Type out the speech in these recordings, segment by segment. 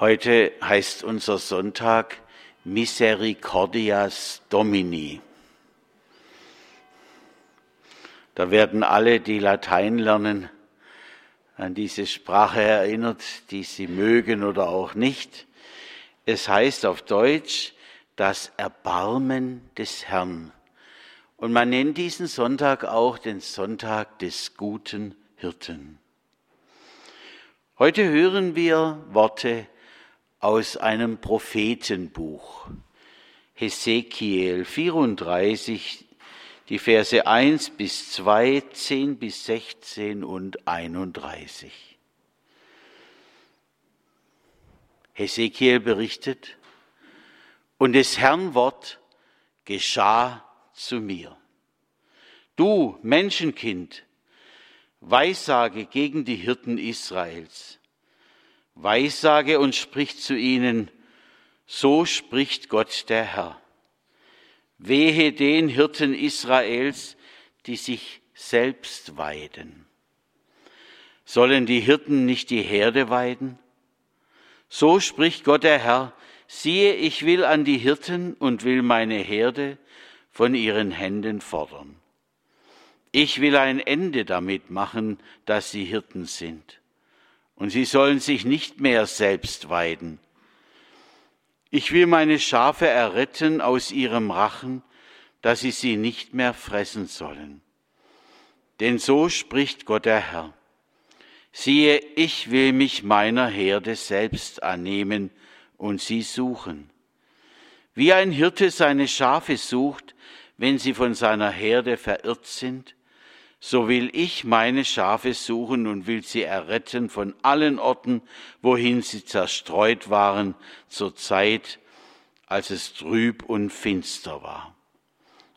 Heute heißt unser Sonntag Misericordias Domini. Da werden alle, die Latein lernen, an diese Sprache erinnert, die sie mögen oder auch nicht. Es heißt auf Deutsch das Erbarmen des Herrn. Und man nennt diesen Sonntag auch den Sonntag des guten Hirten. Heute hören wir Worte aus einem Prophetenbuch. Hesekiel 34, die Verse 1 bis 2, 10 bis 16 und 31. Hesekiel berichtet, und des Herrn Wort geschah zu mir. Du Menschenkind, Weissage gegen die Hirten Israels. Weissage und spricht zu ihnen, so spricht Gott der Herr. Wehe den Hirten Israels, die sich selbst weiden. Sollen die Hirten nicht die Herde weiden? So spricht Gott der Herr, siehe, ich will an die Hirten und will meine Herde von ihren Händen fordern. Ich will ein Ende damit machen, dass sie Hirten sind. Und sie sollen sich nicht mehr selbst weiden. Ich will meine Schafe erretten aus ihrem Rachen, dass sie sie nicht mehr fressen sollen. Denn so spricht Gott der Herr. Siehe, ich will mich meiner Herde selbst annehmen und sie suchen. Wie ein Hirte seine Schafe sucht, wenn sie von seiner Herde verirrt sind, so will ich meine Schafe suchen und will sie erretten von allen Orten, wohin sie zerstreut waren, zur Zeit, als es trüb und finster war.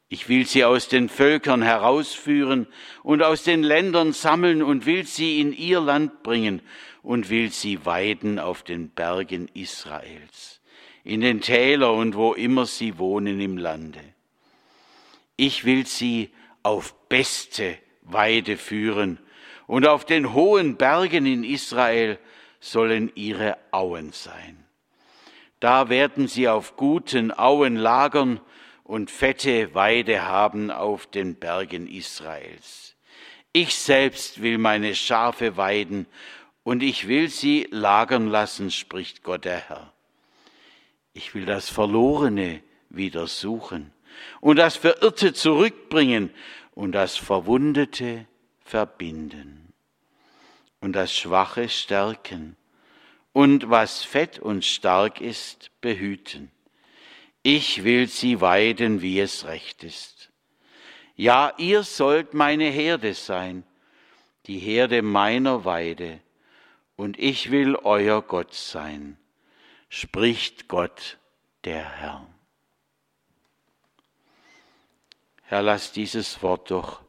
Ich will sie aus den Völkern herausführen und aus den Ländern sammeln und will sie in ihr Land bringen und will sie weiden auf den Bergen Israels, in den Tälern und wo immer sie wohnen im Lande. Ich will sie auf beste Weide führen, und auf den hohen Bergen in Israel sollen ihre Auen sein. Da werden sie auf guten Auen lagern und fette Weide haben auf den Bergen Israels. Ich selbst will meine Schafe weiden und ich will sie lagern lassen, spricht Gott der Herr. Ich will das Verlorene wieder suchen und das Verirrte zurückbringen und das Verwundete verbinden und das Schwache stärken und was fett und stark ist, behüten. Ich will sie weiden, wie es recht ist. Ja, ihr sollt meine Herde sein, die Herde meiner Weide, und ich will euer Gott sein, spricht Gott der Herr. Herr, lass dieses Wort doch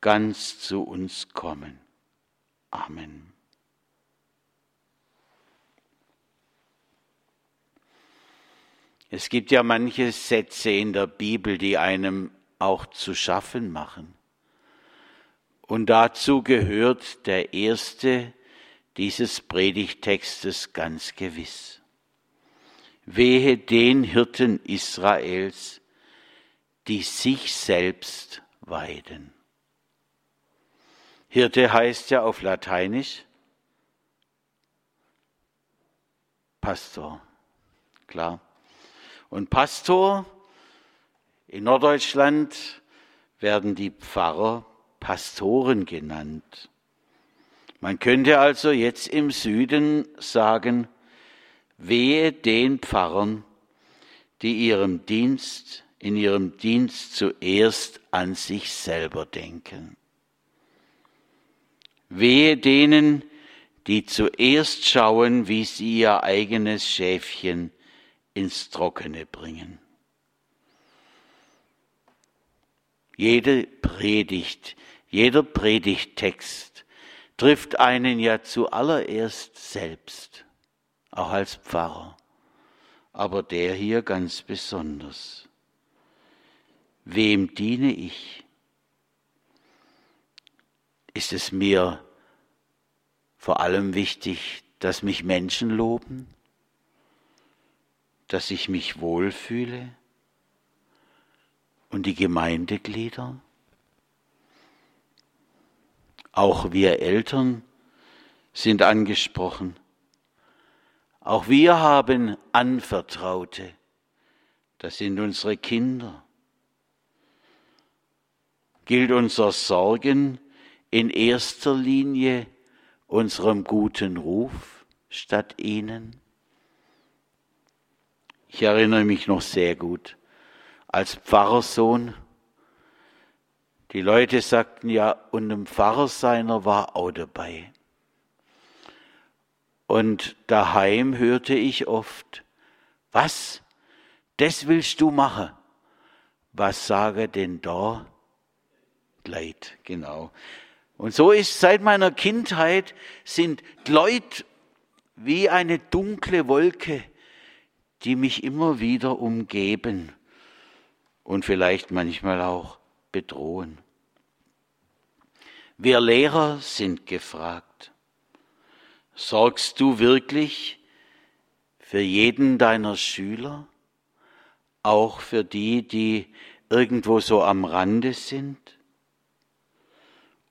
ganz zu uns kommen. Amen. Es gibt ja manche Sätze in der Bibel, die einem auch zu schaffen machen. Und dazu gehört der erste dieses Predigtextes ganz gewiss. Wehe den Hirten Israels, die sich selbst weiden. Hirte heißt ja auf Lateinisch Pastor, klar. Und Pastor in Norddeutschland werden die Pfarrer Pastoren genannt. Man könnte also jetzt im Süden sagen, wehe den Pfarrern, die ihrem Dienst in ihrem Dienst zuerst an sich selber denken. Wehe denen, die zuerst schauen, wie sie ihr eigenes Schäfchen ins Trockene bringen. Jede Predigt, jeder Predigttext trifft einen ja zuallererst selbst, auch als Pfarrer, aber der hier ganz besonders. Wem diene ich? Ist es mir vor allem wichtig, dass mich Menschen loben dass ich mich wohlfühle? Und die Gemeindeglieder? Auch wir Eltern sind angesprochen. Auch wir haben Anvertraute. Das sind unsere Kinder. Gilt unser Sorgen in erster Linie unserem guten Ruf statt ihnen? Ich erinnere mich noch sehr gut, als Pfarrersohn, die Leute sagten ja, und ein Pfarrer seiner war auch dabei. Und daheim hörte ich oft, was, das willst du machen? Was sage denn da? Leid, genau. Und so ist seit meiner Kindheit sind Leute wie eine dunkle Wolke, die mich immer wieder umgeben und vielleicht manchmal auch bedrohen. Wir Lehrer sind gefragt. Sorgst du wirklich für jeden deiner Schüler, auch für die, die irgendwo so am Rande sind?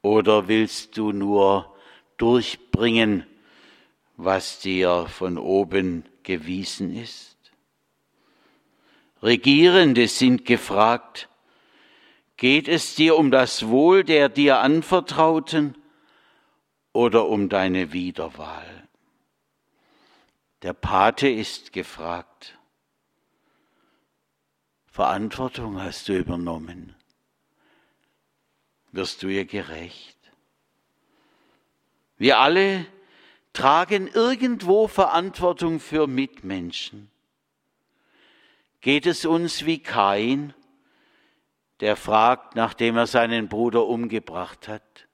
Oder willst du nur durchbringen, was dir von oben gewiesen ist? Regierende sind gefragt, geht es dir um das Wohl der dir anvertrauten oder um deine Wiederwahl? Der Pate ist gefragt. Verantwortung hast du übernommen. Wirst du ihr gerecht? Wir alle tragen irgendwo Verantwortung für Mitmenschen. Geht es uns wie Kain, der fragt, nachdem er seinen Bruder umgebracht hat,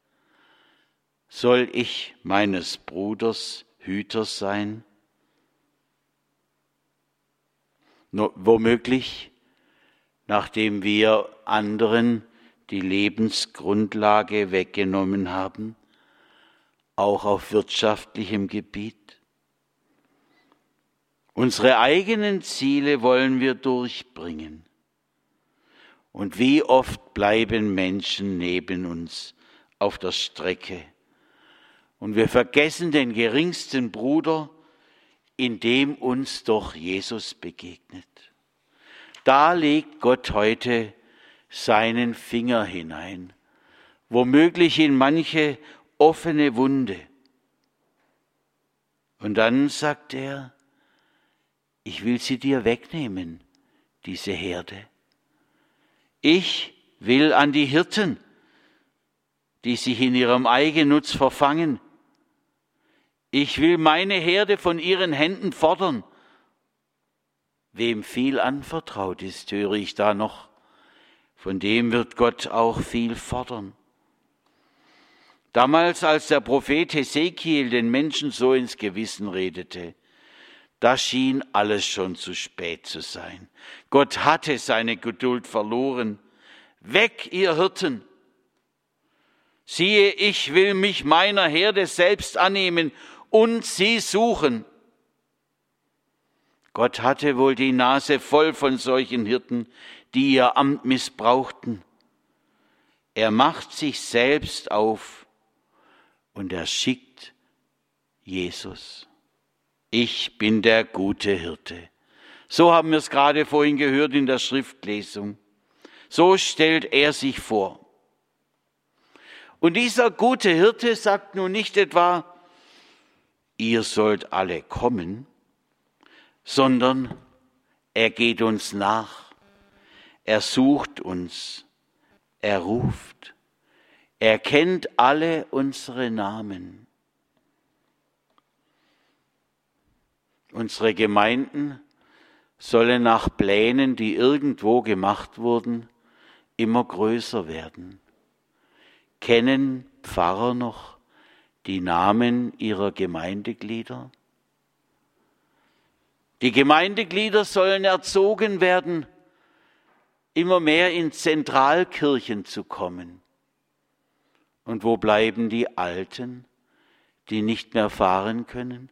soll ich meines Bruders Hüter sein? No, womöglich, nachdem wir anderen die Lebensgrundlage weggenommen haben, auch auf wirtschaftlichem Gebiet. Unsere eigenen Ziele wollen wir durchbringen. Und wie oft bleiben Menschen neben uns auf der Strecke. Und wir vergessen den geringsten Bruder, in dem uns doch Jesus begegnet. Da legt Gott heute seinen Finger hinein, womöglich in manche offene Wunde. Und dann sagt er, ich will sie dir wegnehmen, diese Herde. Ich will an die Hirten, die sich in ihrem Eigennutz verfangen. Ich will meine Herde von ihren Händen fordern. Wem viel anvertraut ist, höre ich da noch, von dem wird Gott auch viel fordern. Damals, als der Prophet Hesekiel den Menschen so ins Gewissen redete, da schien alles schon zu spät zu sein. Gott hatte seine Geduld verloren. Weg, ihr Hirten! Siehe, ich will mich meiner Herde selbst annehmen und sie suchen. Gott hatte wohl die Nase voll von solchen Hirten, die ihr Amt missbrauchten. Er macht sich selbst auf und er schickt Jesus. Ich bin der gute Hirte. So haben wir es gerade vorhin gehört in der Schriftlesung. So stellt er sich vor. Und dieser gute Hirte sagt nun nicht etwa, ihr sollt alle kommen, sondern er geht uns nach, er sucht uns, er ruft, er kennt alle unsere Namen. Unsere Gemeinden sollen nach Plänen, die irgendwo gemacht wurden, immer größer werden. Kennen Pfarrer noch die Namen ihrer Gemeindeglieder? Die Gemeindeglieder sollen erzogen werden, immer mehr in Zentralkirchen zu kommen. Und wo bleiben die Alten, die nicht mehr fahren können?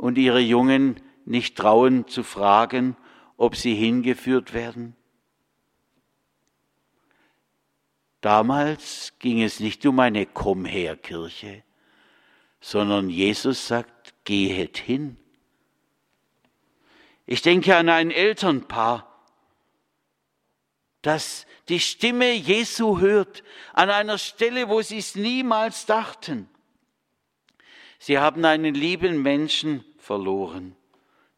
und ihre Jungen nicht trauen zu fragen, ob sie hingeführt werden? Damals ging es nicht um eine Komm-her-Kirche, sondern Jesus sagt, gehet hin. Ich denke an ein Elternpaar, das die Stimme Jesu hört, an einer Stelle, wo sie es niemals dachten. Sie haben einen lieben Menschen verloren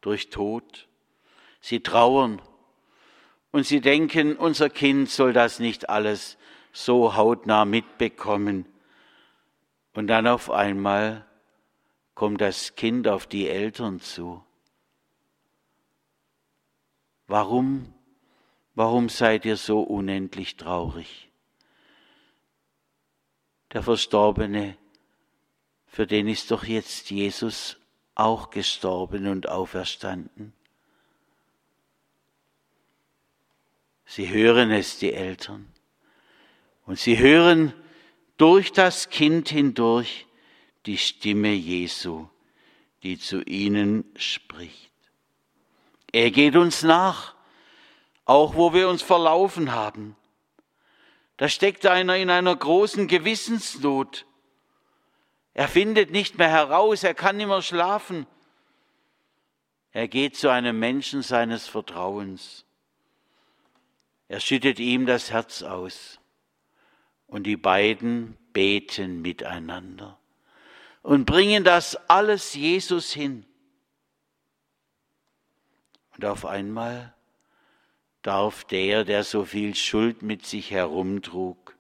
durch Tod. Sie trauern und sie denken, unser Kind soll das nicht alles so hautnah mitbekommen. Und dann auf einmal kommt das Kind auf die Eltern zu. Warum, warum seid ihr so unendlich traurig? Der Verstorbene, für den ist doch jetzt Jesus auch gestorben und auferstanden. Sie hören es, die Eltern. Und sie hören durch das Kind hindurch die Stimme Jesu, die zu ihnen spricht. Er geht uns nach, auch wo wir uns verlaufen haben. Da steckt einer in einer großen Gewissensnot. Er findet nicht mehr heraus, er kann nicht mehr schlafen. Er geht zu einem Menschen seines Vertrauens. Er schüttet ihm das Herz aus und die beiden beten miteinander und bringen das alles Jesus hin. Und auf einmal darf der, der so viel Schuld mit sich herumtrug,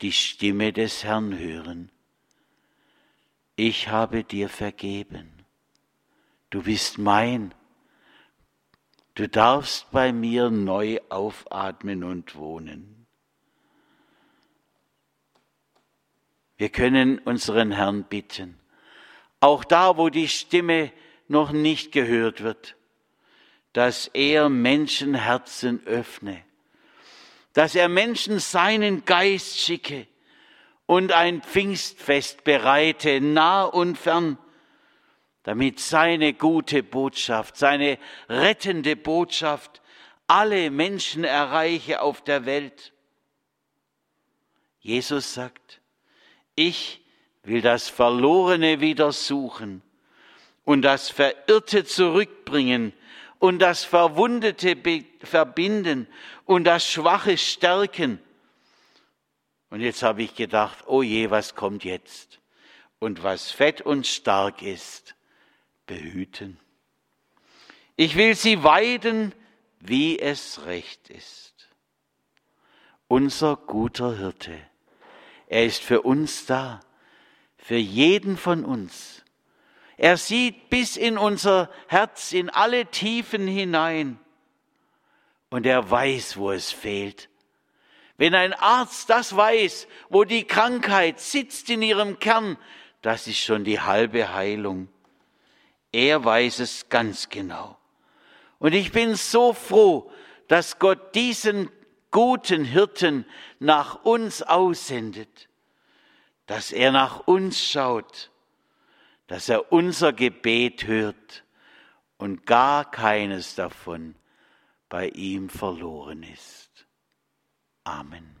die Stimme des Herrn hören. Ich habe dir vergeben. Du bist mein. Du darfst bei mir neu aufatmen und wohnen. Wir können unseren Herrn bitten. Auch da, wo die Stimme noch nicht gehört wird, dass er Menschenherzen öffne, dass er Menschen seinen Geist schicke und ein Pfingstfest bereite, nah und fern, damit seine gute Botschaft, seine rettende Botschaft alle Menschen erreiche auf der Welt. Jesus sagt, ich will das Verlorene wieder suchen und das Verirrte zurückbringen und das Verwundete verbinden und das Schwache stärken. Und jetzt habe ich gedacht, oh je, was kommt jetzt? Und was fett und stark ist, behüten. Ich will sie weiden, wie es recht ist. Unser guter Hirte er ist für uns da, für jeden von uns. Er sieht bis in unser Herz, in alle Tiefen hinein. Und er weiß, wo es fehlt. Wenn ein Arzt das weiß, wo die Krankheit sitzt in ihrem Kern, das ist schon die halbe Heilung. Er weiß es ganz genau. Und ich bin so froh, dass Gott diesen guten Hirten nach uns aussendet, dass er nach uns schaut, dass er unser Gebet hört und gar keines davon bei ihm verloren ist. Amen.